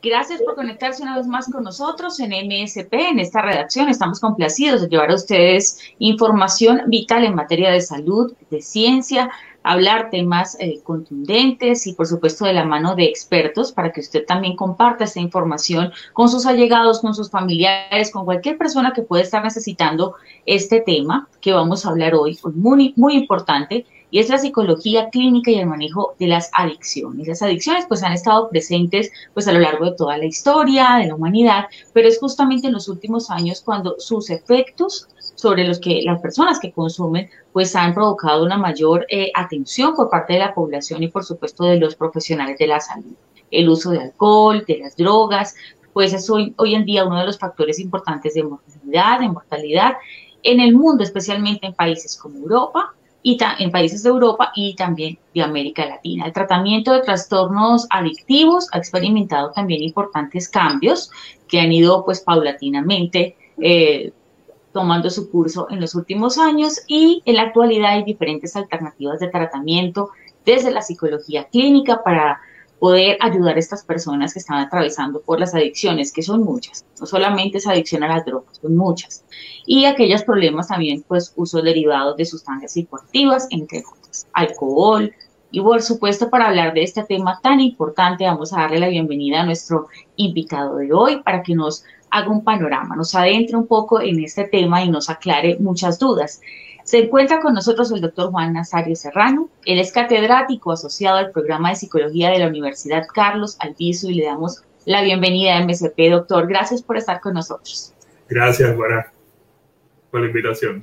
Gracias por conectarse una vez más con nosotros en MSP, en esta redacción. Estamos complacidos de llevar a ustedes información vital en materia de salud, de ciencia, hablar temas eh, contundentes y por supuesto de la mano de expertos para que usted también comparta esta información con sus allegados, con sus familiares, con cualquier persona que pueda estar necesitando este tema que vamos a hablar hoy, muy, muy importante y es la psicología clínica y el manejo de las adicciones. Las adicciones pues han estado presentes pues a lo largo de toda la historia de la humanidad, pero es justamente en los últimos años cuando sus efectos sobre los que las personas que consumen pues han provocado una mayor eh, atención por parte de la población y por supuesto de los profesionales de la salud. El uso de alcohol, de las drogas, pues es hoy, hoy en día uno de los factores importantes de mortalidad, de mortalidad en el mundo, especialmente en países como Europa, y en países de Europa y también de América Latina. El tratamiento de trastornos adictivos ha experimentado también importantes cambios que han ido pues paulatinamente eh, tomando su curso en los últimos años y en la actualidad hay diferentes alternativas de tratamiento desde la psicología clínica para poder ayudar a estas personas que están atravesando por las adicciones, que son muchas. No solamente es adicción a las drogas, son muchas. Y aquellos problemas también, pues, uso derivado de sustancias psicoactivas, entre otras, alcohol. Y por supuesto, para hablar de este tema tan importante, vamos a darle la bienvenida a nuestro invitado de hoy para que nos haga un panorama, nos adentre un poco en este tema y nos aclare muchas dudas. Se encuentra con nosotros el doctor Juan Nazario Serrano. Él es catedrático asociado al programa de psicología de la Universidad Carlos Albizu y le damos la bienvenida a MSP. Doctor, gracias por estar con nosotros. Gracias, Guara, por la invitación.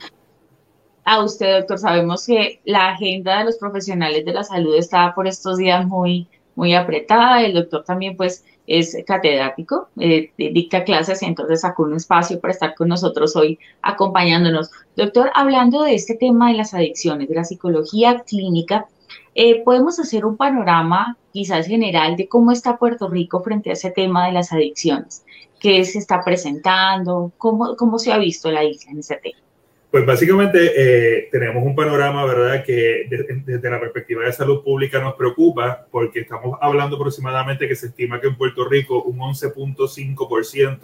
A usted, doctor, sabemos que la agenda de los profesionales de la salud está por estos días muy, muy apretada. El doctor también, pues, es catedrático, eh, dicta clases entonces sacó un espacio para estar con nosotros hoy acompañándonos. Doctor, hablando de este tema de las adicciones, de la psicología clínica, eh, podemos hacer un panorama quizás general de cómo está Puerto Rico frente a ese tema de las adicciones, qué se está presentando, cómo, cómo se ha visto la isla en ese tema. Pues básicamente eh, tenemos un panorama, ¿verdad?, que desde, la perspectiva de salud pública nos preocupa porque estamos hablando aproximadamente que se estima que en Puerto Rico un 11.5%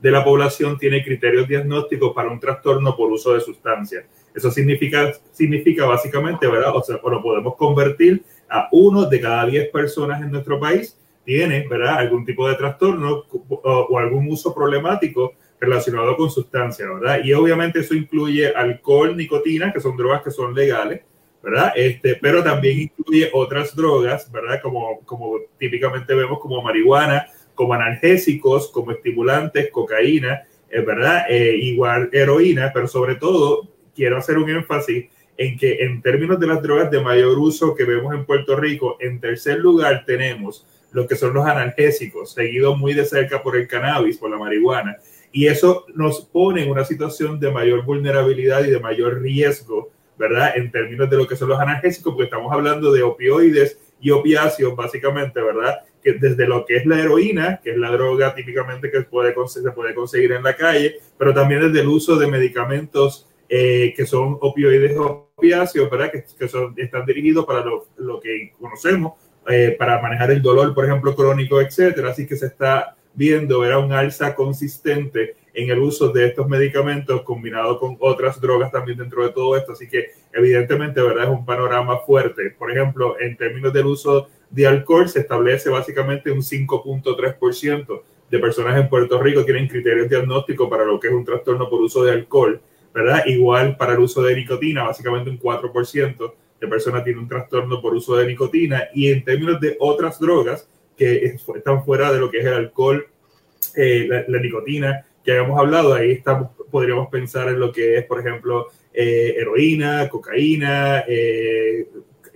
de la población tiene criterios diagnósticos para un trastorno por uso de sustancias. Eso significa, significa básicamente, ¿verdad?, o sea, lo podemos convertir a uno de cada 10 personas en nuestro país tiene, ¿verdad?, algún tipo de trastorno o algún uso problemático relacionado con sustancias, ¿verdad? Y obviamente eso incluye alcohol, nicotina, que son drogas que son legales, ¿verdad? Este, pero también incluye otras drogas, ¿verdad? Como, como típicamente vemos como marihuana, como analgésicos, como estimulantes, cocaína, eh, ¿verdad? Eh, igual heroína, pero sobre todo quiero hacer un énfasis en que en términos de las drogas de mayor uso que vemos en Puerto Rico, en tercer lugar tenemos lo que son los analgésicos, seguido muy de cerca por el cannabis, por la marihuana. Y eso nos pone en una situación de mayor vulnerabilidad y de mayor riesgo, ¿verdad? En términos de lo que son los analgésicos, porque estamos hablando de opioides y opiáceos, básicamente, ¿verdad? Que desde lo que es la heroína, que es la droga típicamente que puede, se puede conseguir en la calle, pero también desde el uso de medicamentos eh, que son opioides opiáceos, ¿verdad? Que, que son, están dirigidos para lo, lo que conocemos, eh, para manejar el dolor, por ejemplo, crónico, etcétera. Así que se está viendo era un alza consistente en el uso de estos medicamentos combinado con otras drogas también dentro de todo esto. Así que evidentemente, ¿verdad? Es un panorama fuerte. Por ejemplo, en términos del uso de alcohol, se establece básicamente un 5.3% de personas en Puerto Rico tienen criterios diagnósticos para lo que es un trastorno por uso de alcohol, ¿verdad? Igual para el uso de nicotina, básicamente un 4% de personas tienen un trastorno por uso de nicotina. Y en términos de otras drogas, que están fuera de lo que es el alcohol, eh, la, nicotina que habíamos hablado, ahí estamos, podríamos pensar en lo que es, por ejemplo, eh, heroína, cocaína, eh,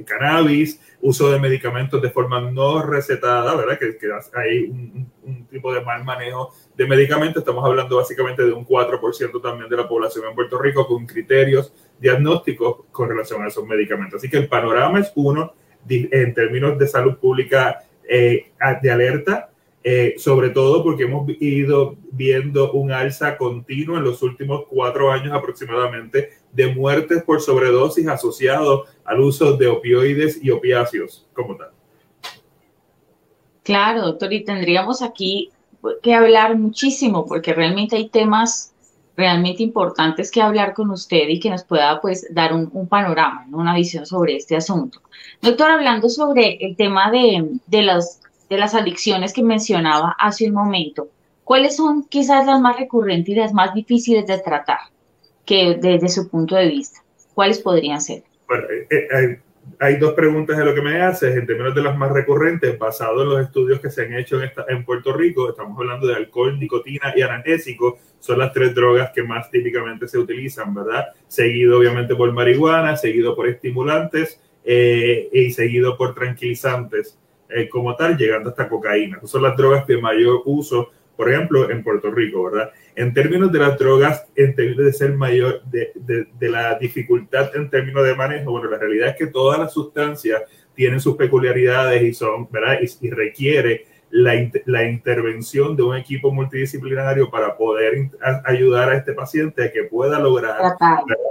cannabis, uso de medicamentos de forma no recetada, ¿verdad? Que, que hay un, un, tipo de mal manejo de medicamentos. Estamos hablando básicamente de un 4% también de la población en Puerto Rico con criterios diagnósticos con relación a esos medicamentos. Así que el panorama es uno en términos de salud pública eh, de alerta, eh, sobre todo porque hemos ido viendo un alza continua en los últimos cuatro años aproximadamente de muertes por sobredosis asociados al uso de opioides y opiáceos como tal. Claro, doctor, y tendríamos aquí que hablar muchísimo porque realmente hay temas realmente importantes que hablar con usted y que nos pueda pues dar un, panorama, una visión sobre este asunto. Doctor, hablando sobre el tema de, de, las, de las adicciones que mencionaba hace un momento, ¿cuáles son quizás las más recurrentes y las más difíciles de tratar que desde su punto de vista? ¿Cuáles podrían ser? Bueno, eh, eh, hay dos preguntas de lo que me haces en términos de las más recurrentes, basado en los estudios que se han hecho en, Puerto Rico. Estamos hablando de alcohol, nicotina y analgésico. Son las tres drogas que más típicamente se utilizan, ¿verdad? Seguido obviamente por marihuana, seguido por estimulantes eh, y seguido por tranquilizantes eh, como tal, llegando hasta cocaína. son las drogas de mayor uso, por ejemplo, en Puerto Rico, ¿verdad? En términos de las drogas, en términos de ser mayor, de, de, la dificultad en términos de manejo, bueno, la realidad es que todas las sustancias tienen sus peculiaridades y son, ¿verdad? Y, requiere la, la, intervención de un equipo multidisciplinario para poder ayudar a este paciente a que pueda lograr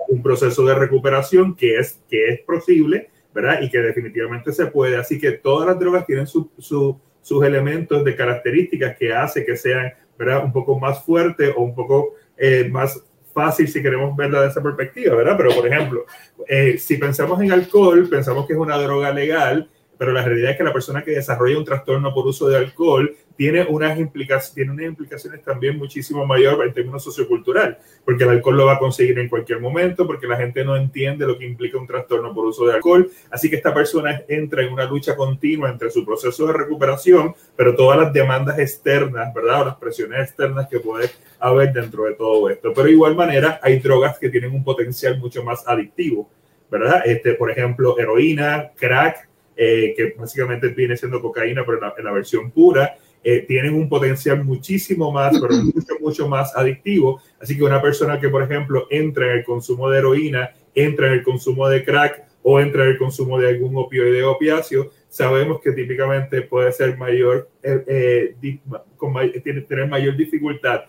un proceso de recuperación que es, que es posible, ¿verdad? Y que definitivamente se puede. Así que todas las drogas tienen su, su, sus elementos de características que hace que sean ¿verdad? Un poco más fuerte o un poco eh, más fácil si queremos verla de esa perspectiva, ¿verdad? Pero, por ejemplo, eh, si pensamos en alcohol, pensamos que es una droga legal, pero la realidad es que la persona que desarrolla un trastorno por uso de alcohol tiene unas, implicaciones, tiene unas implicaciones también muchísimo mayor en términos sociocultural, porque el alcohol lo va a conseguir en cualquier momento, porque la gente no entiende lo que implica un trastorno por uso de alcohol. Así que esta persona entra en una lucha continua entre su proceso de recuperación, pero todas las demandas externas, ¿verdad? O las presiones externas que puede haber dentro de todo esto. Pero de igual manera, hay drogas que tienen un potencial mucho más adictivo, ¿verdad? Este, por ejemplo, heroína, crack, eh, que básicamente viene siendo cocaína, pero en la versión pura eh, tienen un potencial muchísimo más, pero mucho, mucho más adictivo. Así que una persona que, por ejemplo, entra en el consumo de heroína, entra en el consumo de crack o entra en el consumo de algún opioide o opiáceo, sabemos que típicamente puede ser mayor, eh, eh con, tener mayor dificultad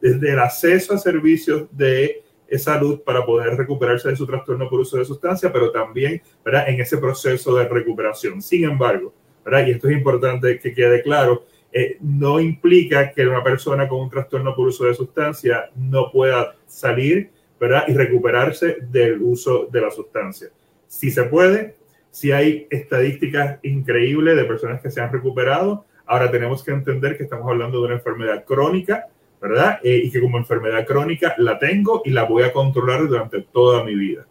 desde el acceso a servicios de salud para poder recuperarse de su trastorno por uso de sustancia, pero también ¿verdad? en ese proceso de recuperación. Sin embargo, ¿verdad? y esto es importante que quede claro, eh, no implica que una persona con un trastorno por uso de sustancia no pueda salir ¿verdad? y recuperarse del uso de la sustancia. Si se puede, si hay estadísticas increíbles de personas que se han recuperado, ahora tenemos que entender que estamos hablando de una enfermedad crónica, ¿verdad? Eh, y que como enfermedad crónica la tengo y la voy a controlar durante toda mi vida.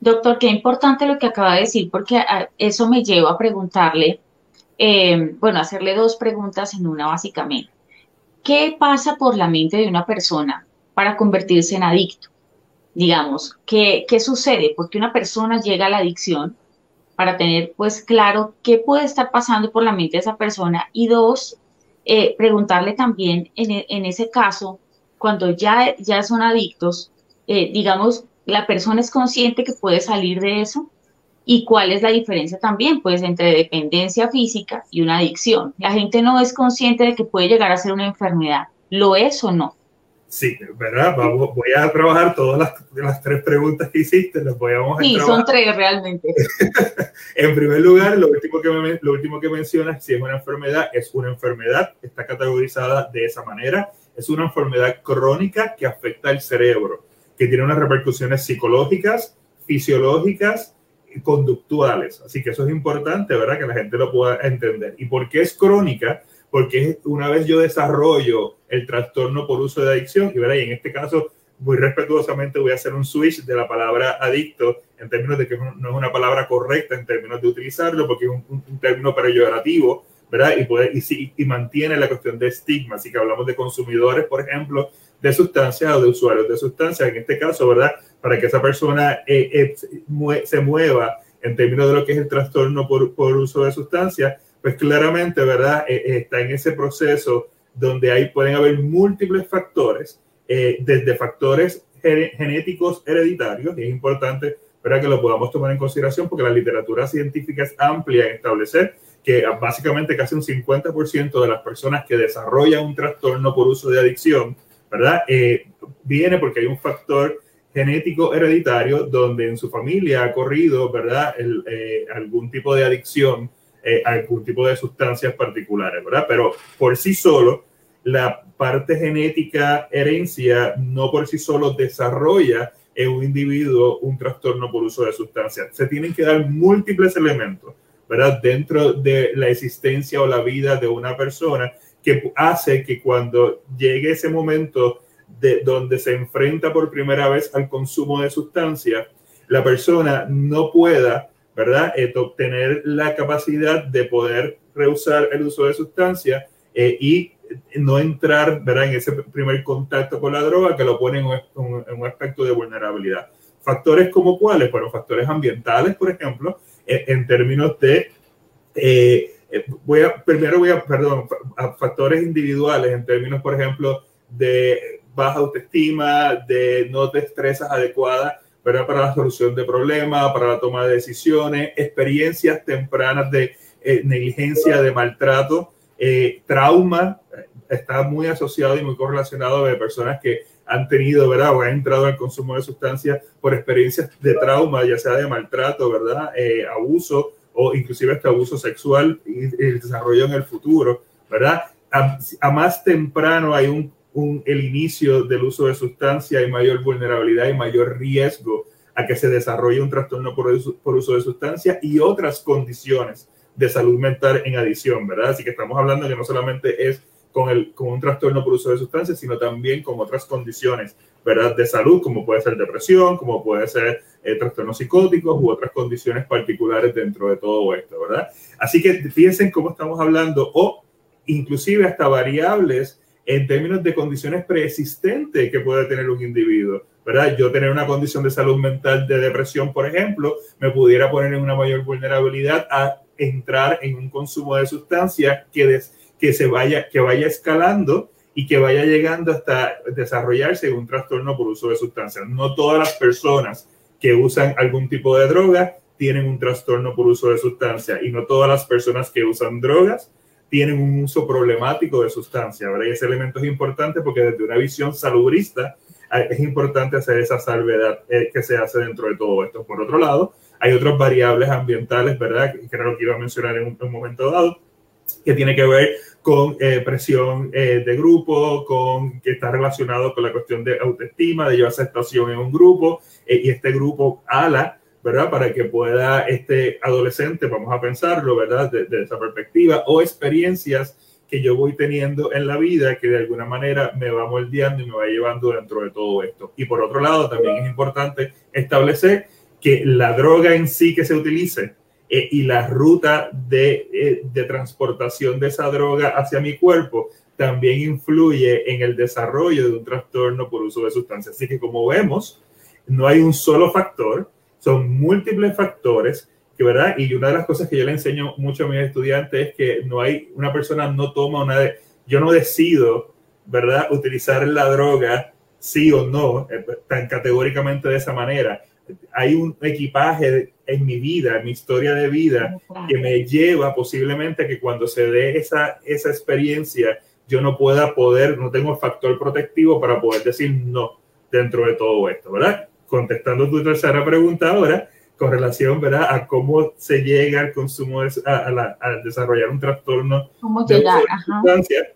Doctor, qué importante lo que acaba de decir, porque eso me lleva a preguntarle eh, bueno, hacerle dos preguntas en una básicamente. ¿Qué pasa por la mente de una persona para convertirse en adicto? Digamos, ¿qué, qué sucede? Porque una persona llega a la adicción para tener pues claro qué puede estar pasando por la mente de esa persona y dos, eh, preguntarle también en, en, ese caso, cuando ya, ya son adictos, eh, digamos, la persona es consciente que puede salir de eso ¿Y cuál es la diferencia también? Pues entre dependencia física y una adicción. La gente no es consciente de que puede llegar a ser una enfermedad. ¿Lo es o no? Sí, ¿verdad? Vamos, voy a trabajar todas las, las tres preguntas que hiciste. Las voy a, sí, son tres realmente. en primer lugar, lo último, que lo último que mencionas, si es una enfermedad, es una enfermedad, está categorizada de esa manera. Es una enfermedad crónica que afecta al cerebro, que tiene unas repercusiones psicológicas, fisiológicas, conductuales. Así que eso es importante, ¿verdad? Que la gente lo pueda entender. ¿Y por qué es crónica? Porque una vez yo desarrollo el trastorno por uso de adicción, y, y en este caso, muy respetuosamente voy a hacer un switch de la palabra adicto en términos de que no es una palabra correcta en términos de utilizarlo, porque es un, término peyorativo, ¿verdad? Y, puede, y, y mantiene la cuestión de estigma. Así que hablamos de consumidores, por ejemplo, de sustancias o de usuarios de sustancias, en este caso, ¿verdad? Para que esa persona eh, eh, se mueva en términos de lo que es el trastorno por, por uso de sustancias, pues claramente, ¿verdad? Eh, está en ese proceso donde ahí pueden haber múltiples factores, desde factores genéticos hereditarios, y es importante ¿verdad? que lo podamos tomar en consideración porque la literatura científica es amplia en establecer que básicamente casi un 50% de las personas que desarrollan un trastorno por uso de adicción ¿verdad? Eh, viene porque hay un factor genético hereditario donde en su familia ha corrido, ¿verdad? Eh, algún tipo de adicción, eh, algún tipo de sustancias particulares, ¿verdad? Pero por sí solo, la parte genética herencia no por sí solo desarrolla en un individuo un trastorno por uso de sustancias. Se tienen que dar múltiples elementos, ¿verdad? Dentro de la existencia o la vida de una persona que hace que cuando llegue ese momento de donde se enfrenta por primera vez al consumo de sustancias, la persona no pueda, ¿verdad?, eh, obtener la capacidad de poder rehusar el uso de sustancias eh, y no entrar, ¿verdad?, en ese primer contacto con la droga que lo pone en un, aspecto de vulnerabilidad. Factores como cuáles? Bueno, factores ambientales, por ejemplo, eh, en términos de eh, voy a, primero voy a, perdón, a factores individuales en términos, por ejemplo, de baja autoestima, de no destrezas adecuadas para la solución de problemas, para la toma de decisiones, experiencias tempranas de eh, negligencia, de maltrato, eh, trauma, está muy asociado y muy correlacionado de personas que han tenido, ¿verdad? O han entrado al consumo de sustancias por experiencias de trauma, ya sea de maltrato, ¿verdad? abuso o inclusive este abuso sexual y el desarrollo en el futuro, ¿verdad? A, más temprano hay un, el inicio del uso de sustancia, hay mayor vulnerabilidad y mayor riesgo a que se desarrolle un trastorno por, uso de sustancia y otras condiciones de salud mental en adición, ¿verdad? Así que estamos hablando que no solamente es con, el, con un trastorno por uso de sustancias, sino también con otras condiciones, ¿verdad? De salud, como puede ser depresión, como puede ser eh, trastornos psicóticos u otras condiciones particulares dentro de todo esto, ¿verdad? Así que fíjense cómo estamos hablando, o inclusive hasta variables en términos de condiciones preexistentes que puede tener un individuo, ¿verdad? Yo tener una condición de salud mental de depresión, por ejemplo, me pudiera poner en una mayor vulnerabilidad a entrar en un consumo de sustancias que des que se vaya, que vaya escalando y que vaya llegando hasta desarrollarse un trastorno por uso de sustancias. No todas las personas que usan algún tipo de droga tienen un trastorno por uso de sustancias y no todas las personas que usan drogas tienen un uso problemático de sustancias. Y ese elemento es importante porque desde una visión salubrista eh, es importante hacer esa salvedad eh, que se hace dentro de todo esto. Por otro lado, hay otras variables ambientales, ¿verdad? Que era lo que iba a mencionar en un momento dado, que tiene que ver con eh, presión eh, de grupo, con que está relacionado con la cuestión de autoestima, de llevar aceptación en un grupo, eh, y este grupo ala, ¿verdad? Para que pueda este adolescente, vamos a pensarlo, ¿verdad? De, esa perspectiva, o experiencias que yo voy teniendo en la vida que de alguna manera me va moldeando y me va llevando dentro de todo esto. Y por otro lado, también es importante establecer que la droga en sí que se utilice, eh, y la ruta de, eh, de, transportación de esa droga hacia mi cuerpo también influye en el desarrollo de un trastorno por uso de sustancias. Así que como vemos, no hay un solo factor, son múltiples factores que, ¿verdad? Y una de las cosas que yo le enseño mucho a mis estudiantes es que no hay, una persona no toma una, de, yo no decido, ¿verdad? Utilizar la droga sí o no, eh, tan categóricamente de esa manera hay un equipaje en mi vida, en mi historia de vida, que me lleva posiblemente que cuando se dé esa, esa experiencia, yo no pueda poder, no tengo el factor protectivo para poder decir no dentro de todo esto, ¿verdad? Contestando tu tercera pregunta ahora, con relación, ¿verdad? A cómo se llega al consumo, a, desarrollar un trastorno ¿Cómo de sustancia.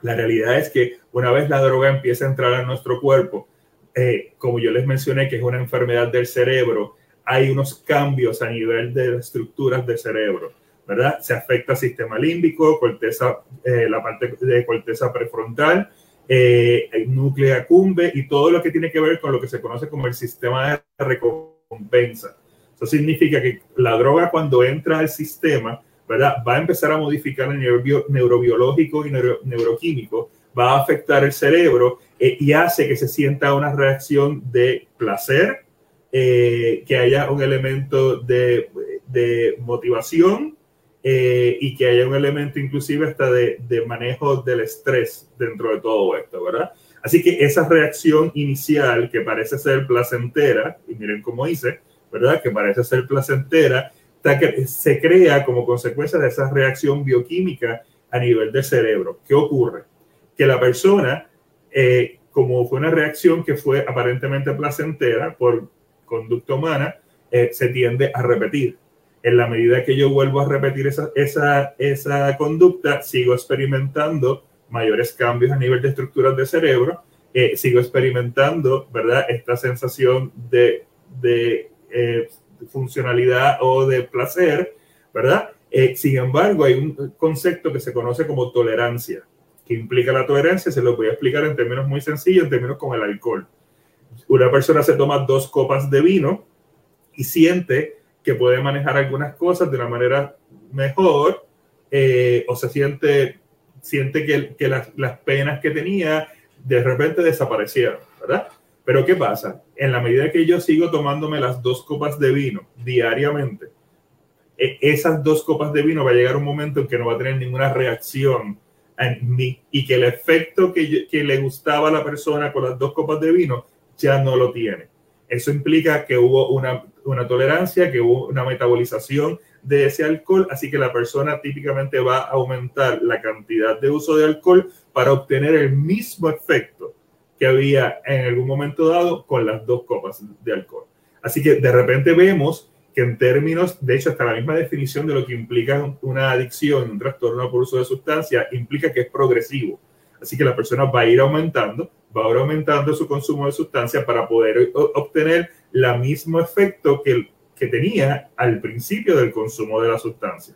La realidad es que una vez la droga empieza a entrar a nuestro cuerpo, eh, como yo les mencioné, que es una enfermedad del cerebro, hay unos cambios a nivel de estructuras del cerebro, ¿verdad? Se afecta el sistema límbico, corteza, eh, la parte de corteza prefrontal, eh, el núcleo acumbe y todo lo que tiene que ver con lo que se conoce como el sistema de recompensa. Eso significa que la droga cuando entra al sistema, ¿verdad? Va a empezar a modificar el nivel neurobiológico y neuroquímico, va a afectar el cerebro eh, y hace que se sienta una reacción de placer, eh, que haya un elemento de motivación eh, y que haya un elemento inclusive hasta de, de, manejo del estrés dentro de todo esto, ¿verdad? Así que esa reacción inicial que parece ser placentera, y miren cómo hice, ¿verdad? Que parece ser placentera, se crea como consecuencia de esa reacción bioquímica a nivel del cerebro. ¿Qué ocurre? Que la persona, eh, como fue una reacción que fue aparentemente placentera por conducta humana, eh, se tiende a repetir en la medida que yo vuelvo a repetir esa, esa, esa conducta, sigo experimentando mayores cambios a nivel de estructuras de cerebro, eh, sigo experimentando, ¿verdad? Esta sensación de, de eh, funcionalidad o de placer, ¿verdad? Eh, sin embargo, hay un concepto que se conoce como tolerancia. que implica la tolerancia? Se lo voy a explicar en términos muy sencillos, en términos como el alcohol. Una persona se toma dos copas de vino y siente que puede manejar algunas cosas de una manera mejor eh, o se siente, siente que, que las, las, penas que tenía de repente desaparecieron, ¿verdad? Pero ¿qué pasa? En la medida que yo sigo tomándome las dos copas de vino diariamente, e, esas dos copas de vino va a llegar un momento en que no va a tener ninguna reacción en mí y que el efecto que, que le gustaba a la persona con las dos copas de vino ya no lo tiene. Eso implica que hubo una una tolerancia, que hubo una metabolización de ese alcohol, así que la persona típicamente va a aumentar la cantidad de uso de alcohol para obtener el mismo efecto que había en algún momento dado con las dos copas de alcohol. Así que de repente vemos que en términos, de hecho, hasta la misma definición de lo que implica una adicción, un trastorno por uso de sustancia, implica que es progresivo. Así que la persona va a ir aumentando, va a ir aumentando su consumo de sustancia para poder obtener el mismo efecto que, que tenía al principio del consumo de la sustancia.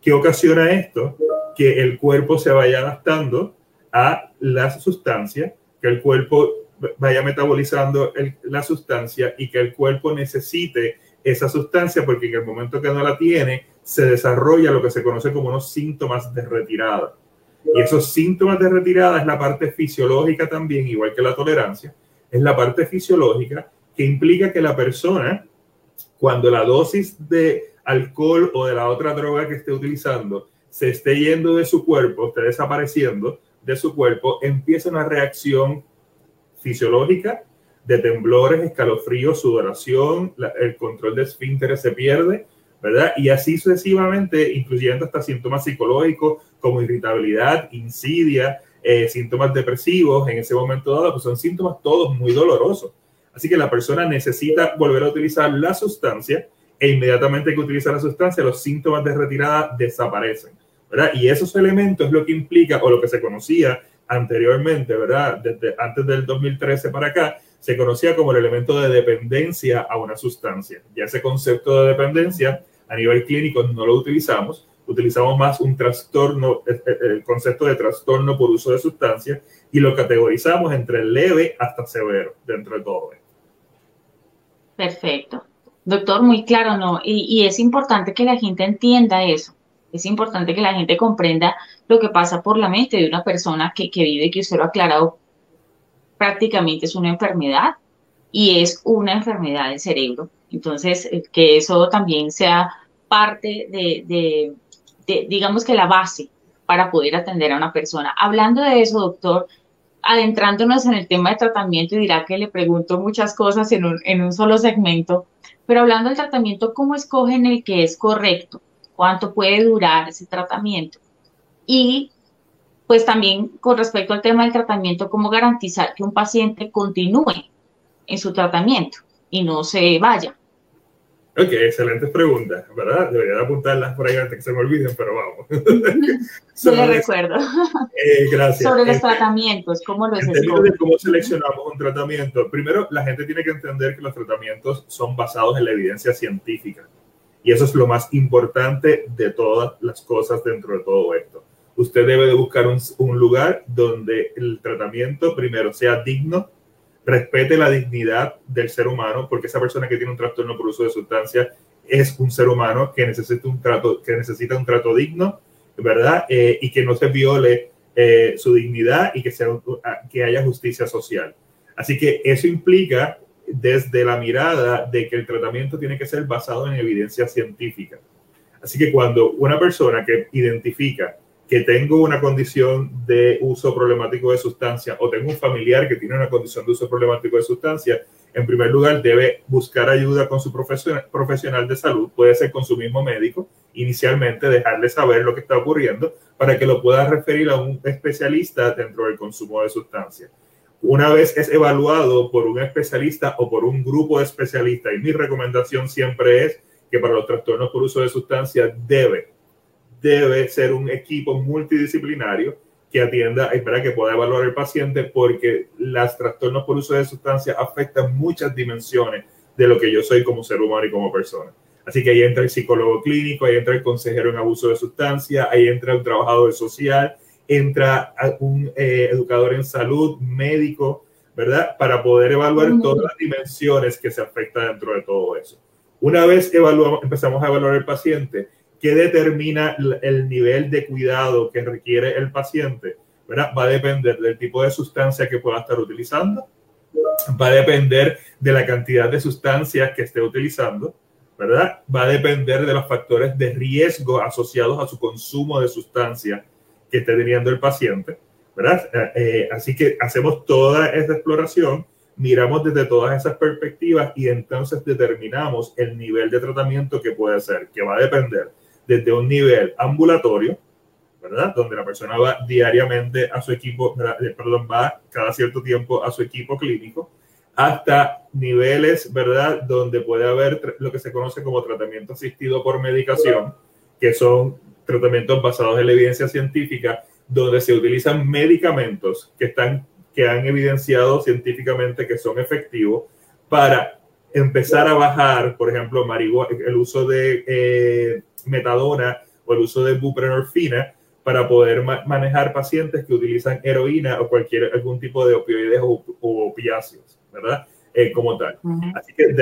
¿Qué ocasiona esto? Que el cuerpo se vaya adaptando a la sustancia, que el cuerpo vaya metabolizando la sustancia y que el cuerpo necesite esa sustancia porque en el momento que no la tiene se desarrolla lo que se conoce como unos síntomas de retirada. Y esos síntomas de retirada es la parte fisiológica también, igual que la tolerancia, es la parte fisiológica que implica que la persona, cuando la dosis de alcohol o de la otra droga que esté utilizando se esté yendo de su cuerpo, esté desapareciendo de su cuerpo, empieza una reacción fisiológica de temblores, escalofríos, sudoración, el control de esfínteres se pierde, ¿verdad? Y así sucesivamente, incluyendo hasta síntomas psicológicos como irritabilidad, insidia, eh, síntomas depresivos en ese momento dado, pues son síntomas todos muy dolorosos. Así que la persona necesita volver a utilizar la sustancia e inmediatamente que utiliza la sustancia, los síntomas de retirada desaparecen. ¿verdad? Y esos elementos es lo que implica, o lo que se conocía anteriormente, ¿verdad? Desde antes del 2013 para acá, se conocía como el elemento de dependencia a una sustancia. Ya ese concepto de dependencia a nivel clínico no lo utilizamos, utilizamos más un trastorno, el concepto de trastorno por uso de sustancia y lo categorizamos entre leve hasta severo dentro de todo esto. Perfecto. Doctor, muy claro, ¿no? Y, es importante que la gente entienda eso. Es importante que la gente comprenda lo que pasa por la mente de una persona que, que vive, que usted lo ha aclarado, prácticamente es una enfermedad y es una enfermedad del cerebro. Entonces, eh, que eso también sea parte de, de, de, digamos que la base para poder atender a una persona. Hablando de eso, doctor, adentrándonos en el tema de tratamiento y dirá que le pregunto muchas cosas en un, en un solo segmento, pero hablando del tratamiento, ¿cómo escogen el que es correcto? ¿Cuánto puede durar ese tratamiento? Y pues también con respecto al tema del tratamiento, ¿cómo garantizar que un paciente continúe en su tratamiento y no se vaya? Ok, excelentes preguntas, ¿verdad? Debería apuntarlas por ahí antes que se me olviden, pero vamos. Yo le recuerdo. Eh, gracias. Sobre los eh, tratamientos, ¿cómo los de cómo seleccionamos un tratamiento. Primero, la gente tiene que entender que los tratamientos son basados en la evidencia científica. Y eso es lo más importante de todas las cosas dentro de todo esto. Usted debe de buscar un, un lugar donde el tratamiento, primero, sea digno, respete la dignidad del ser humano, porque esa persona que tiene un trastorno por uso de sustancias es un ser humano que necesita un trato, que necesita un trato digno, ¿verdad? Eh, y que no se viole eh, su dignidad y que, sea, que haya justicia social. Así que eso implica desde la mirada de que el tratamiento tiene que ser basado en evidencia científica. Así que cuando una persona que identifica que tengo una condición de uso problemático de sustancia o tengo un familiar que tiene una condición de uso problemático de sustancia, en primer lugar debe buscar ayuda con su profesional de salud, puede ser con su mismo médico, inicialmente dejarle saber lo que está ocurriendo para que lo pueda referir a un especialista dentro del consumo de sustancias. Una vez es evaluado por un especialista o por un grupo de especialistas, y mi recomendación siempre es que para los trastornos por uso de sustancias debe, debe ser un equipo multidisciplinario que atienda, espera que pueda evaluar el paciente porque los trastornos por uso de sustancias afectan muchas dimensiones de lo que yo soy como ser humano y como persona. Así que ahí entra el psicólogo clínico, ahí entra el consejero en abuso de sustancias, ahí entra un trabajador social, entra un eh, educador en salud, médico, ¿verdad? Para poder evaluar todas las dimensiones que se afectan dentro de todo eso. Una vez evaluamos, empezamos a evaluar el paciente, ¿qué determina el nivel de cuidado que requiere el paciente? ¿verdad? Va a depender del tipo de sustancia que pueda estar utilizando, va a depender de la cantidad de sustancias que esté utilizando, ¿verdad? Va a depender de los factores de riesgo asociados a su consumo de sustancias que esté teniendo el paciente, ¿verdad? Eh, eh, así que hacemos toda esta exploración, miramos desde todas esas perspectivas y entonces determinamos el nivel de tratamiento que puede ser, que va a depender desde un nivel ambulatorio, ¿verdad? Donde la persona va diariamente a su equipo, eh, perdón, va cada cierto tiempo a su equipo clínico, hasta niveles, ¿verdad? Donde puede haber lo que se conoce como tratamiento asistido por medicación, que son tratamientos basados en la evidencia científica, donde se utilizan medicamentos que, están, que han evidenciado científicamente que son efectivos para empezar a bajar, por ejemplo, el uso de eh, metadona o el uso de buprenorfina para poder manejar pacientes que utilizan heroína o cualquier algún tipo de opioides o, opiáceos, ¿verdad? Eh, como tal. Así que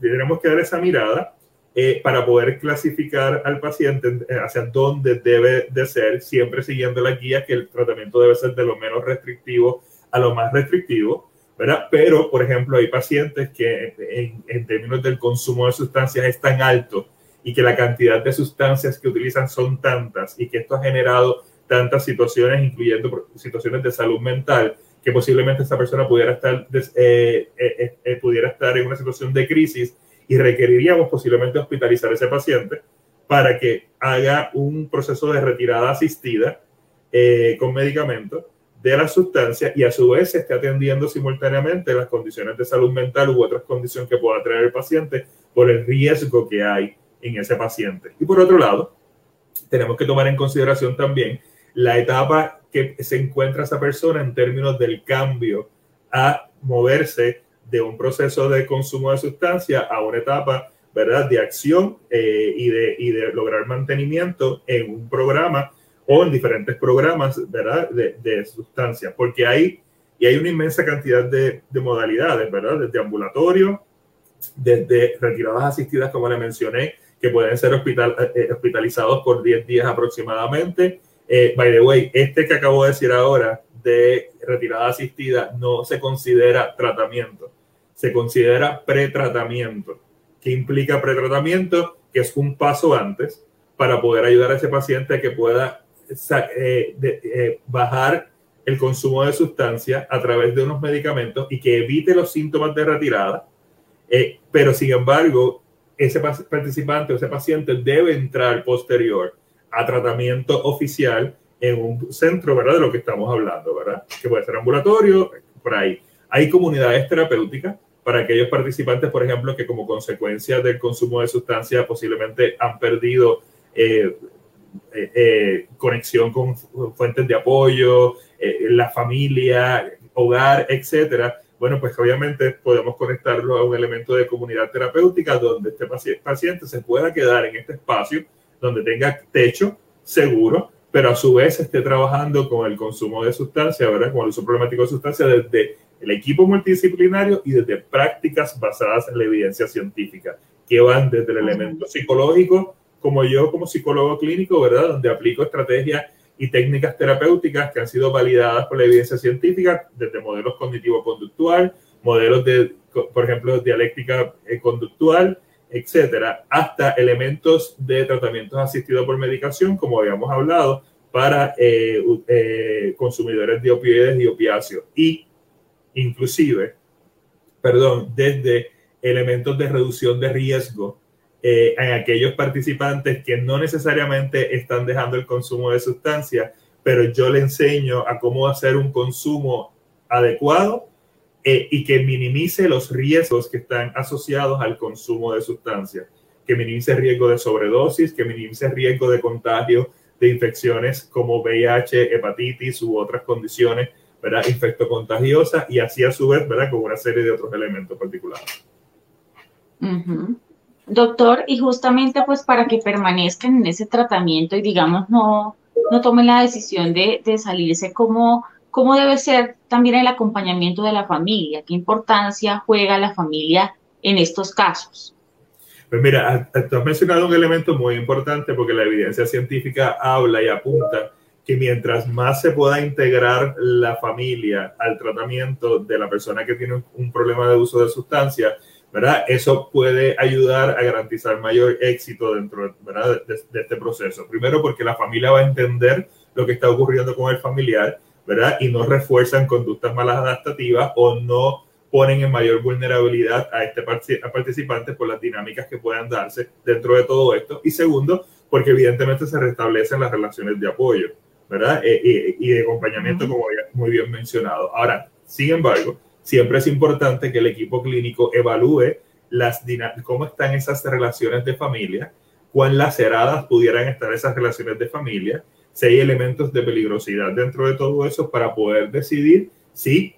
tenemos que dar esa mirada eh, para poder clasificar al paciente eh, hacia dónde debe de ser, siempre siguiendo la guía que el tratamiento debe ser de lo menos restrictivo a lo más restrictivo, ¿verdad? Pero, por ejemplo, hay pacientes que en, en términos del consumo de sustancias es tan alto y que la cantidad de sustancias que utilizan son tantas y que esto ha generado tantas situaciones, incluyendo situaciones de salud mental, que posiblemente esa persona pudiera estar, eh, eh, eh, pudiera estar en una situación de crisis y requeriríamos posiblemente hospitalizar a ese paciente para que haga un proceso de retirada asistida con medicamentos de la sustancia y a su vez se esté atendiendo simultáneamente las condiciones de salud mental u otras condiciones que pueda tener el paciente por el riesgo que hay en ese paciente. Y por otro lado, tenemos que tomar en consideración también la etapa que se encuentra esa persona en términos del cambio a moverse de un proceso de consumo de sustancia a una etapa, ¿verdad?, de acción eh, y, de, y de lograr mantenimiento en un programa o en diferentes programas, ¿verdad?, de, de sustancias, porque hay, y hay una inmensa cantidad de, de modalidades, ¿verdad?, desde ambulatorio, desde retiradas asistidas, como le mencioné, que pueden ser hospital, eh, eh, hospitalizados por 10 días aproximadamente. Eh, by the way, este que acabo de decir ahora de retirada asistida no se considera tratamiento, se considera pretratamiento. ¿Qué implica pretratamiento? Que es un paso antes para poder ayudar a ese paciente a que pueda bajar el consumo de sustancia a través de unos medicamentos y que evite los síntomas de retirada, pero sin embargo ese participante o ese paciente debe entrar posterior a tratamiento oficial en un centro, ¿verdad? De lo que estamos hablando, ¿verdad? Que puede ser ambulatorio, por ahí. Hay comunidades terapéuticas para aquellos participantes, por ejemplo, que como consecuencia del consumo de sustancias posiblemente han perdido eh, eh, eh, conexión con fuentes de apoyo, la familia, hogar, etcétera bueno, pues obviamente podemos conectarlo a un elemento de comunidad terapéutica donde este paciente se pueda quedar en este espacio, donde tenga techo seguro, pero a su vez esté trabajando con el consumo de sustancias, ¿verdad? Con el uso problemático de sustancias desde el equipo multidisciplinario y desde prácticas basadas en la evidencia científica. que van desde el elemento psicológico, como yo como psicólogo clínico, ¿verdad? Donde aplico estrategias y técnicas terapéuticas que han sido validadas por la evidencia científica, desde modelos cognitivo-conductual, modelos de, por ejemplo, dialéctica eh, conductual, etcétera, hasta elementos de tratamientos asistidos por medicación, como habíamos hablado, para eh, eh, consumidores de opioides y opiáceos. Y inclusive, perdón, desde elementos de reducción de riesgo eh, en aquellos participantes que no necesariamente están dejando el consumo de sustancias, pero yo le enseño a cómo hacer un consumo adecuado eh, y que minimice los riesgos que están asociados al consumo de sustancias, que minimice el riesgo de sobredosis, que minimice el riesgo de contagio de infecciones como VIH, hepatitis u otras condiciones, ¿verdad? Infectocontagiosas y así a su vez, ¿verdad? Con una serie de otros elementos particulares. Doctor, y justamente pues para que permanezcan en ese tratamiento y digamos no, no tomen la decisión de, de salirse, ¿cómo, ¿cómo debe ser también el acompañamiento de la familia? ¿Qué importancia juega la familia en estos casos? Pues mira, tú has mencionado un elemento muy importante porque la evidencia científica habla y apunta que mientras más se pueda integrar la familia al tratamiento de la persona que tiene un problema de uso de sustancias, ¿verdad? Eso puede ayudar a garantizar mayor éxito dentro De, este proceso. Primero porque la familia va a entender lo que está ocurriendo con el familiar, ¿verdad? Y no refuerzan conductas malas adaptativas o no ponen en mayor vulnerabilidad a este participante por las dinámicas que puedan darse dentro de todo esto. Y segundo, porque evidentemente se restablecen las relaciones de apoyo, ¿verdad? Eh, y, de acompañamiento, como muy bien mencionado. Ahora, sin embargo, siempre es importante que el equipo clínico evalúe las cómo están esas relaciones de familia, cuán laceradas pudieran estar esas relaciones de familia, si hay elementos de peligrosidad dentro de todo eso para poder decidir si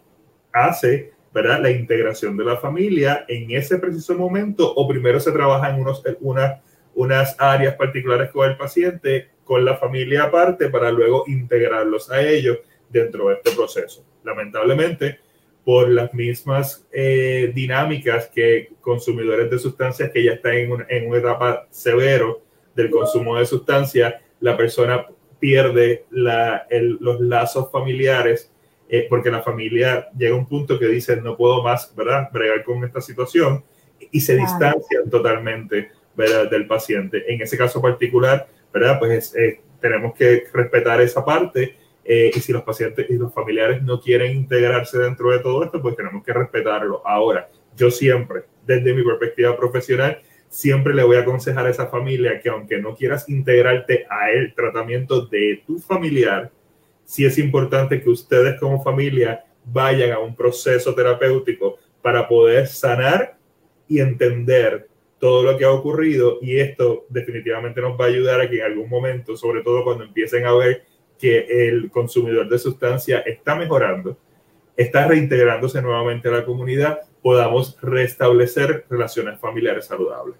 hace ¿verdad? la integración de la familia en ese preciso momento o primero se trabaja en unos, una, unas áreas particulares con el paciente, con la familia aparte, para luego integrarlos a ellos dentro de este proceso. Lamentablemente, por las mismas eh, dinámicas que consumidores de sustancias que ya están en, en una etapa severo del consumo de sustancias, la persona pierde la, los lazos familiares eh, porque la familia llega a un punto que dice no puedo más, ¿verdad?, bregar con esta situación y se distancian totalmente, ¿verdad?, del paciente. En ese caso particular, ¿verdad?, pues eh, tenemos que respetar esa parte eh, y si los pacientes y los familiares no quieren integrarse dentro de todo esto, pues tenemos que respetarlo. Ahora, yo siempre, desde mi perspectiva profesional, siempre le voy a aconsejar a esa familia que aunque no quieras integrarte a el tratamiento de tu familiar, sí es importante que ustedes como familia vayan a un proceso terapéutico para poder sanar y entender todo lo que ha ocurrido y esto definitivamente nos va a ayudar a que en algún momento, sobre todo cuando empiecen a ver que el consumidor de sustancia está mejorando, está reintegrándose nuevamente a la comunidad, podamos restablecer relaciones familiares saludables.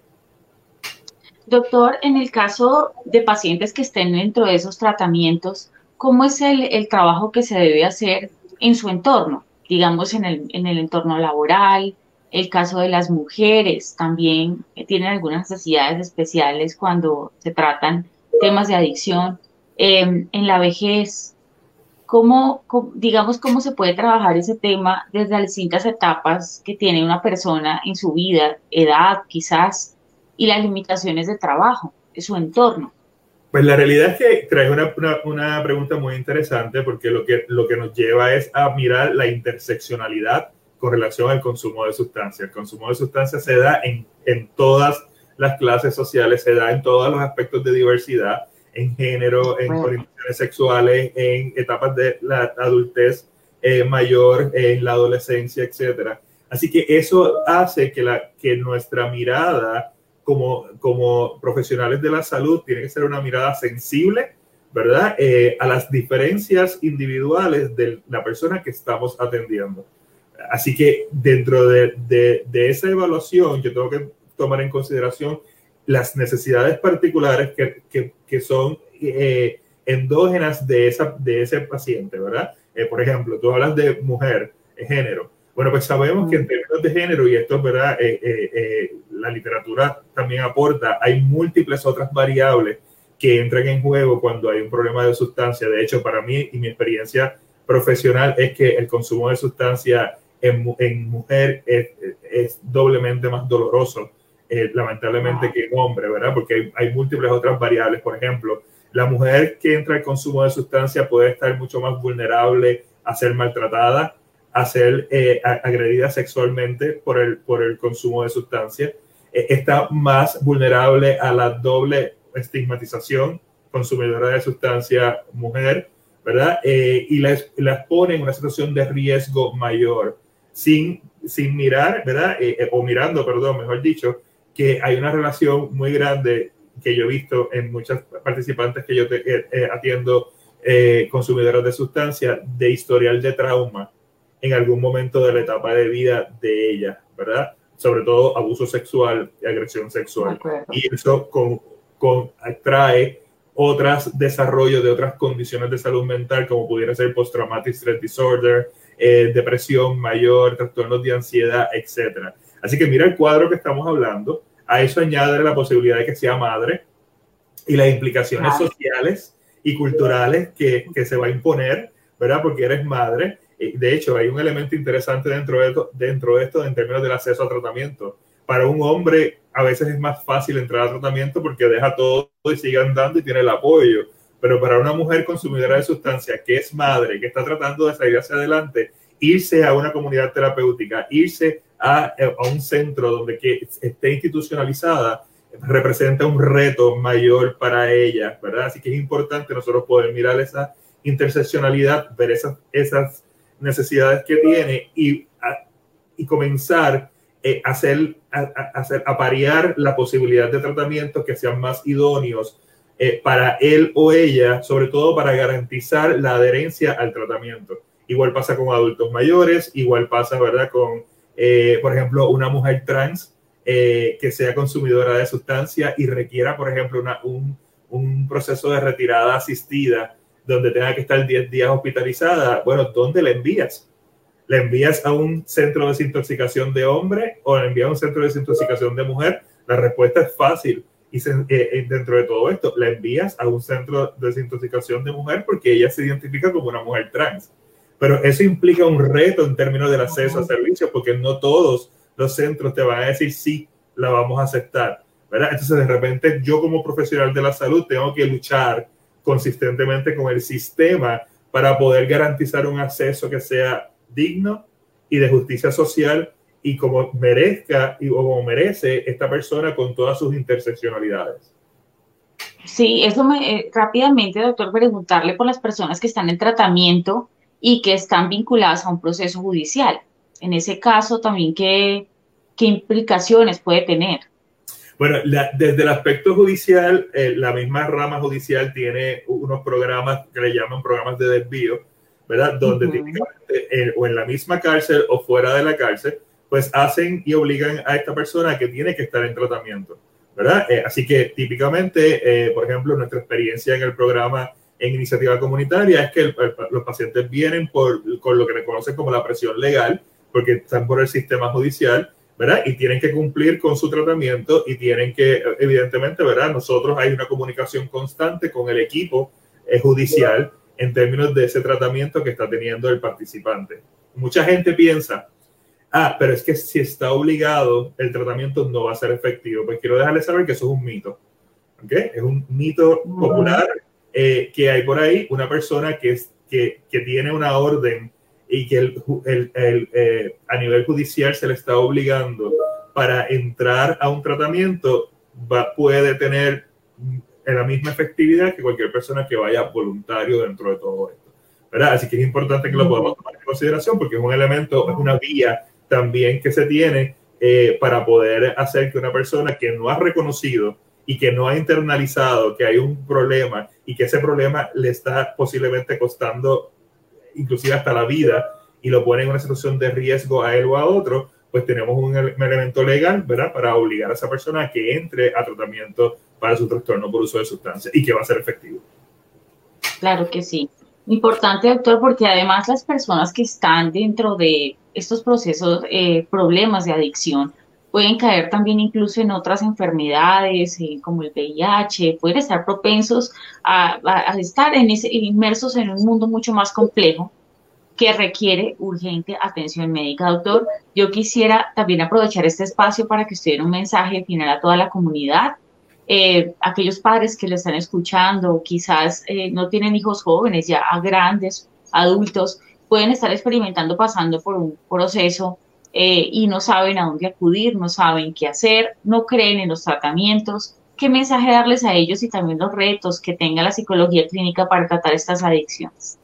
Doctor, en el caso de pacientes que estén dentro de esos tratamientos, ¿cómo es el, trabajo que se debe hacer en su entorno? Digamos, en el, en el entorno laboral, el caso de las mujeres también tienen algunas necesidades especiales cuando se tratan temas de adicción. Em, en la vejez, ¿cómo, digamos, cómo se puede trabajar ese tema desde las distintas etapas que tiene una persona en su vida, edad quizás, y las limitaciones de trabajo, de su entorno? Pues la realidad es que trae una, una, pregunta muy interesante porque lo que, lo que nos lleva es a mirar la interseccionalidad con relación al consumo de sustancias. El consumo de sustancias se da en, en todas las clases sociales, se da en todos los aspectos de diversidad en género, en orientaciones sexuales, en etapas de la adultez eh, mayor, en la adolescencia, etc. Así que eso hace que, la, que nuestra mirada como, como profesionales de la salud tiene que ser una mirada sensible, ¿verdad? Eh, a las diferencias individuales de la persona que estamos atendiendo. Así que dentro de, de, de esa evaluación, yo tengo que tomar en consideración las necesidades particulares que, que, que son eh, endógenas de, esa, de ese paciente, ¿verdad? Eh, por ejemplo, tú hablas de mujer, género. Bueno, pues sabemos que en términos de género, y esto es verdad, eh, eh, eh, la literatura también aporta, hay múltiples otras variables que entran en juego cuando hay un problema de sustancia. De hecho, para mí y mi experiencia profesional es que el consumo de sustancia en, en mujer es, es, doblemente más doloroso, lamentablemente, que en hombre, ¿verdad? Porque hay, hay múltiples otras variables. Por ejemplo, la mujer que entra al consumo de sustancia puede estar mucho más vulnerable a ser maltratada, a ser eh, agredida sexualmente por el, por el consumo de sustancias, eh, está más vulnerable a la doble estigmatización consumidora de sustancia mujer, ¿verdad? Eh, y las, las pone en una situación de riesgo mayor, sin, sin mirar, ¿verdad? o mirando, perdón, mejor dicho, que hay una relación muy grande que yo he visto en muchas participantes que yo te, atiendo, consumidoras de sustancia, de historial de trauma en algún momento de la etapa de vida de ella, ¿verdad? Sobre todo abuso sexual y agresión sexual. Y eso con, con, trae otros desarrollos de otras condiciones de salud mental, como pudiera ser post-traumatic stress disorder, eh, depresión mayor, trastornos de ansiedad, etc. Así que mira el cuadro que estamos hablando. A eso añade la posibilidad de que sea madre y las implicaciones sociales y culturales que, que se va a imponer, ¿verdad? Porque eres madre de hecho, hay un elemento interesante dentro de, esto, dentro de esto en términos del acceso al tratamiento. Para un hombre a veces es más fácil entrar al tratamiento porque deja todo y sigue andando y tiene el apoyo. Pero para una mujer consumidora de sustancias que es madre, que está tratando de salir hacia adelante, irse a una comunidad terapéutica, irse a, un centro donde que esté institucionalizada, representa un reto mayor para ella, ¿verdad? Así que es importante nosotros poder mirar esa interseccionalidad, ver esas, esas necesidades que tiene y, y comenzar eh, a, hacer, a, hacer, a parear la posibilidad de tratamientos que sean más idóneos eh, para él o ella, sobre todo para garantizar la adherencia al tratamiento. Igual pasa con adultos mayores, igual pasa, ¿verdad? Con, eh, por ejemplo, una mujer trans que sea consumidora de sustancia y requiera, por ejemplo, una, un, un proceso de retirada asistida donde tenga que estar 10 días hospitalizada, bueno, ¿dónde la envías? ¿La envías a un centro de desintoxicación de hombre o la envías a un centro de desintoxicación de mujer? La respuesta es fácil. Y eh, eh, dentro de todo esto, la envías a un centro de desintoxicación de mujer porque ella se identifica como una mujer trans. Pero eso implica un reto en términos del acceso a servicios porque no todos los centros te van a decir sí, la vamos a aceptar. ¿verdad? Entonces, de repente, yo como profesional de la salud tengo que luchar consistentemente con el sistema para poder garantizar un acceso que sea digno y de justicia social y como merezca y como merece esta persona con todas sus interseccionalidades. Sí, eso me eh, rápidamente, doctor, preguntarle por las personas que están en tratamiento y que están vinculadas a un proceso judicial. En ese caso, también, ¿qué, qué implicaciones puede tener? Bueno, desde el aspecto judicial, eh, la misma rama judicial tiene unos programas que le llaman programas de desvío, ¿verdad? Donde típicamente eh, o en la misma cárcel o fuera de la cárcel, pues hacen y obligan a esta persona que tiene que estar en tratamiento, ¿verdad? Eh, así que típicamente, por ejemplo, nuestra experiencia en el programa en iniciativa comunitaria es que los pacientes vienen por, con lo que reconocen como la presión legal, porque están por el sistema judicial ¿verdad? Y tienen que cumplir con su tratamiento y tienen que, evidentemente, ¿verdad? Nosotros hay una comunicación constante con el equipo eh, judicial en términos de ese tratamiento que está teniendo el participante. Mucha gente piensa, ah, pero es que si está obligado, el tratamiento no va a ser efectivo. Pues quiero dejarles saber que eso es un mito. ¿ok? Es un mito popular eh, que hay por ahí, una persona que, es, que, que tiene una orden y que el, el, eh, a nivel judicial se le está obligando para entrar a un tratamiento, va, puede tener la misma efectividad que cualquier persona que vaya voluntario dentro de todo esto. ¿verdad? Así que es importante que lo podamos tomar en consideración porque es un elemento, es una vía también que se tiene eh, para poder hacer que una persona que no ha reconocido y que no ha internalizado que hay un problema y que ese problema le está posiblemente costando inclusive hasta la vida, y lo pone en una situación de riesgo a él o a otro, pues tenemos un, elemento legal, ¿verdad? Para obligar a esa persona a que entre a tratamiento para su trastorno por uso de sustancias y que va a ser efectivo. Claro que sí. Importante, doctor, porque además las personas que están dentro de estos procesos, eh, problemas de adicción pueden caer también incluso en otras enfermedades eh, como el VIH, pueden estar propensos a, estar inmersos en un mundo mucho más complejo que requiere urgente atención médica. Doctor, yo quisiera también aprovechar este espacio para que usted un mensaje final a toda la comunidad. Eh, aquellos padres que le están escuchando, quizás eh, no tienen hijos jóvenes, ya grandes, adultos, pueden estar experimentando, pasando por un proceso eh, y no saben a dónde acudir, no saben qué hacer, no creen en los tratamientos. ¿Qué mensaje darles a ellos y también los retos que tenga la psicología clínica para tratar estas adicciones?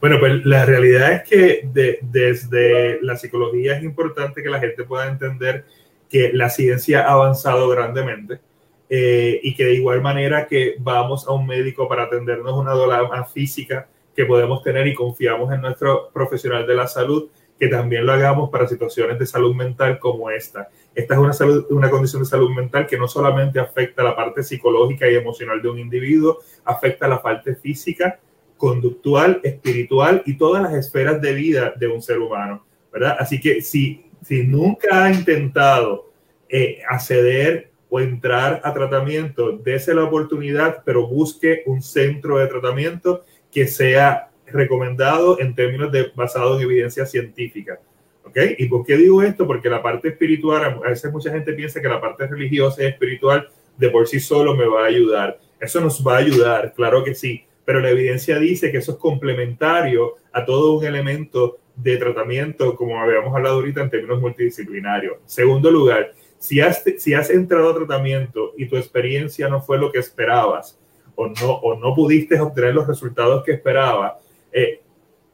Bueno, pues la realidad es que desde la psicología es importante que la gente pueda entender que la ciencia ha avanzado grandemente eh, y que de igual manera que vamos a un médico para atendernos una dolor física que podemos tener y confiamos en nuestro profesional de la salud, que también lo hagamos para situaciones de salud mental como esta. Esta es una, una condición de salud mental que no solamente afecta la parte psicológica y emocional de un individuo, afecta la parte física, conductual, espiritual y todas las esferas de vida de un ser humano, ¿verdad? Así que si, si nunca ha intentado eh, acceder o entrar a tratamiento, dése la oportunidad, pero busque un centro de tratamiento que sea recomendado en términos de basado en evidencia científica. ¿Ok? ¿Y por qué digo esto? Porque la parte espiritual, a veces mucha gente piensa que la parte religiosa y espiritual de por sí solo me va a ayudar. Eso nos va a ayudar, claro que sí, pero la evidencia dice que eso es complementario a todo un elemento de tratamiento, como habíamos hablado ahorita en términos multidisciplinarios. Segundo lugar, si has, si has entrado a tratamiento y tu experiencia no fue lo que esperabas o no, o no pudiste obtener los resultados que esperabas, eh,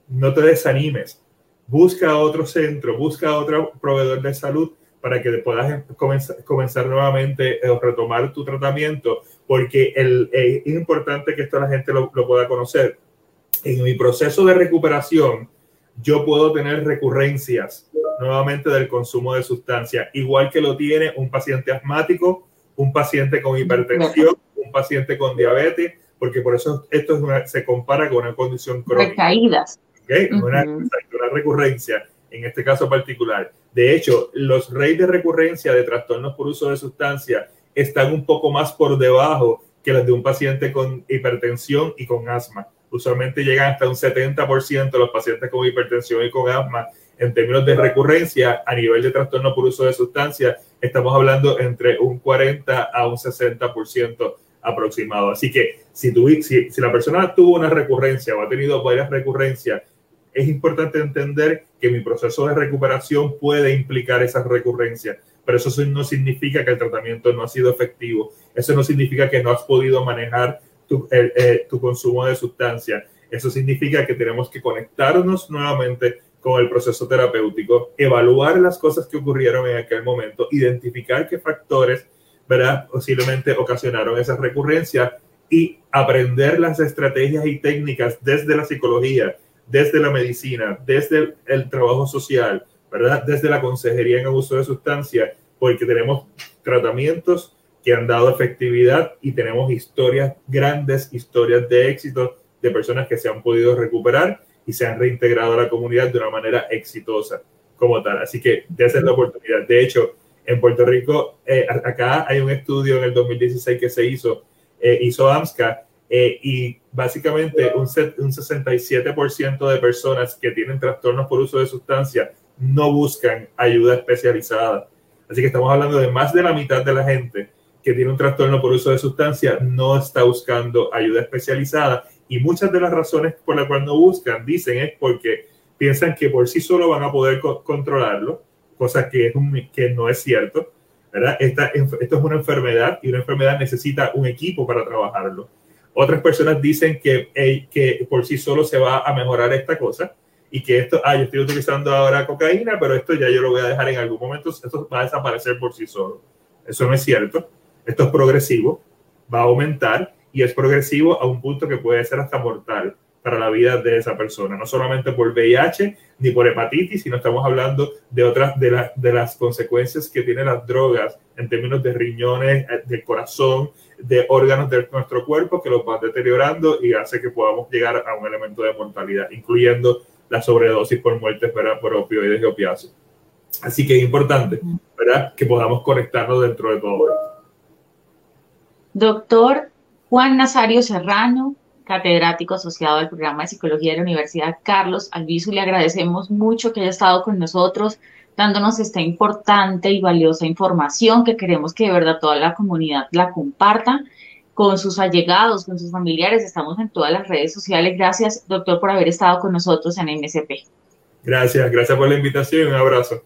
no te desanimes. Busca otro centro, busca otro proveedor de salud para que puedas comenzar, nuevamente o retomar tu tratamiento, porque eh, es importante que esto la gente lo pueda conocer. En mi proceso de recuperación, yo puedo tener recurrencias nuevamente del consumo de sustancias, igual que lo tiene un paciente asmático, un paciente con hipertensión, un paciente con diabetes, porque por eso esto se compara con una condición crónica. Recaídas. una, recurrencia, en este caso particular. De hecho, los reyes de recurrencia de trastornos por uso de sustancias están un poco más por debajo que los de un paciente con hipertensión y con asma. Usualmente llegan hasta un 70% los pacientes con hipertensión y con asma. En términos de recurrencia, a nivel de trastorno por uso de sustancias, estamos hablando entre un 40 a un 60% aproximado. Así que si, si, si la persona tuvo una recurrencia o ha tenido varias recurrencias, es importante entender que mi proceso de recuperación puede implicar esas recurrencias, pero eso no significa que el tratamiento no ha sido efectivo. Eso no significa que no has podido manejar tu, tu consumo de sustancias. Eso significa que tenemos que conectarnos nuevamente con el proceso terapéutico, evaluar las cosas que ocurrieron en aquel momento, identificar qué factores ¿verdad? Posiblemente ocasionaron esa recurrencia y aprender las estrategias y técnicas desde la psicología, desde la medicina, desde el trabajo social, ¿verdad? Desde la consejería en abuso de sustancias, porque tenemos tratamientos que han dado efectividad y tenemos historias, grandes historias de éxito de personas que se han podido recuperar y se han reintegrado a la comunidad de una manera exitosa como tal. Así que desde la oportunidad. De hecho, en Puerto Rico, eh, acá hay un estudio en el 2016 que se hizo, eh, hizo AMSCA, eh, y básicamente un, un 67% de personas que tienen trastornos por uso de sustancias no buscan ayuda especializada. Así que estamos hablando de más de la mitad de la gente que tiene un trastorno por uso de sustancias no está buscando ayuda especializada y muchas de las razones por las cuales no buscan, dicen, es porque piensan que por sí solo van a poder controlarlo cosa que, es un, que no es cierto. Esto es una enfermedad y una enfermedad necesita un equipo para trabajarlo. Otras personas dicen que, que por sí solo se va a mejorar esta cosa y que esto, ah, yo estoy utilizando ahora cocaína, pero esto ya yo lo voy a dejar en algún momento, esto va a desaparecer por sí solo. Eso no es cierto. Esto es progresivo, va a aumentar y es progresivo a un punto que puede ser hasta mortal para la vida de esa persona, no solamente por VIH ni por hepatitis, sino estamos hablando de otras de, las de las consecuencias que tienen las drogas en términos de riñones, eh, de corazón, de órganos de nuestro cuerpo que los van deteriorando y hace que podamos llegar a un elemento de mortalidad, incluyendo la sobredosis por muerte por opioides y opiáceos. Así que es importante ¿verdad? que podamos conectarnos dentro de todo esto. Doctor Juan Nazario Serrano, catedrático asociado al programa de psicología de la Universidad Carlos Albizu, le agradecemos mucho que haya estado con nosotros dándonos esta importante y valiosa información que queremos que de verdad toda la comunidad la comparta con sus allegados, con sus familiares. Estamos en todas las redes sociales. Gracias, doctor, por haber estado con nosotros en MSP. Gracias, gracias por la invitación. Un abrazo.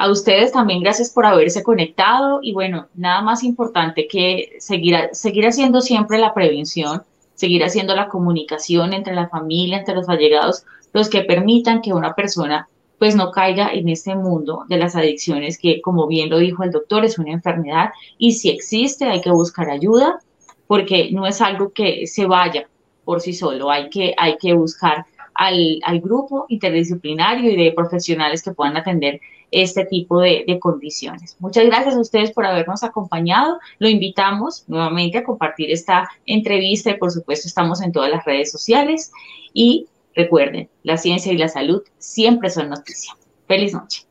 A ustedes también gracias por haberse conectado. Y bueno, nada más importante que seguir, seguir haciendo siempre la prevención, seguir haciendo la comunicación entre la familia, entre los allegados, los que permitan que una persona pues no caiga en este mundo de las adicciones que, como bien lo dijo el doctor, es una enfermedad. Y si existe hay que buscar ayuda porque no es algo que se vaya por sí solo, hay que, hay que buscar al, al grupo interdisciplinario y de profesionales que puedan atender este tipo de, condiciones. Muchas gracias a ustedes por habernos acompañado. Lo invitamos nuevamente a compartir esta entrevista y por supuesto estamos en todas las redes sociales y Recuerden, la ciencia y la salud siempre son noticia. Feliz noche.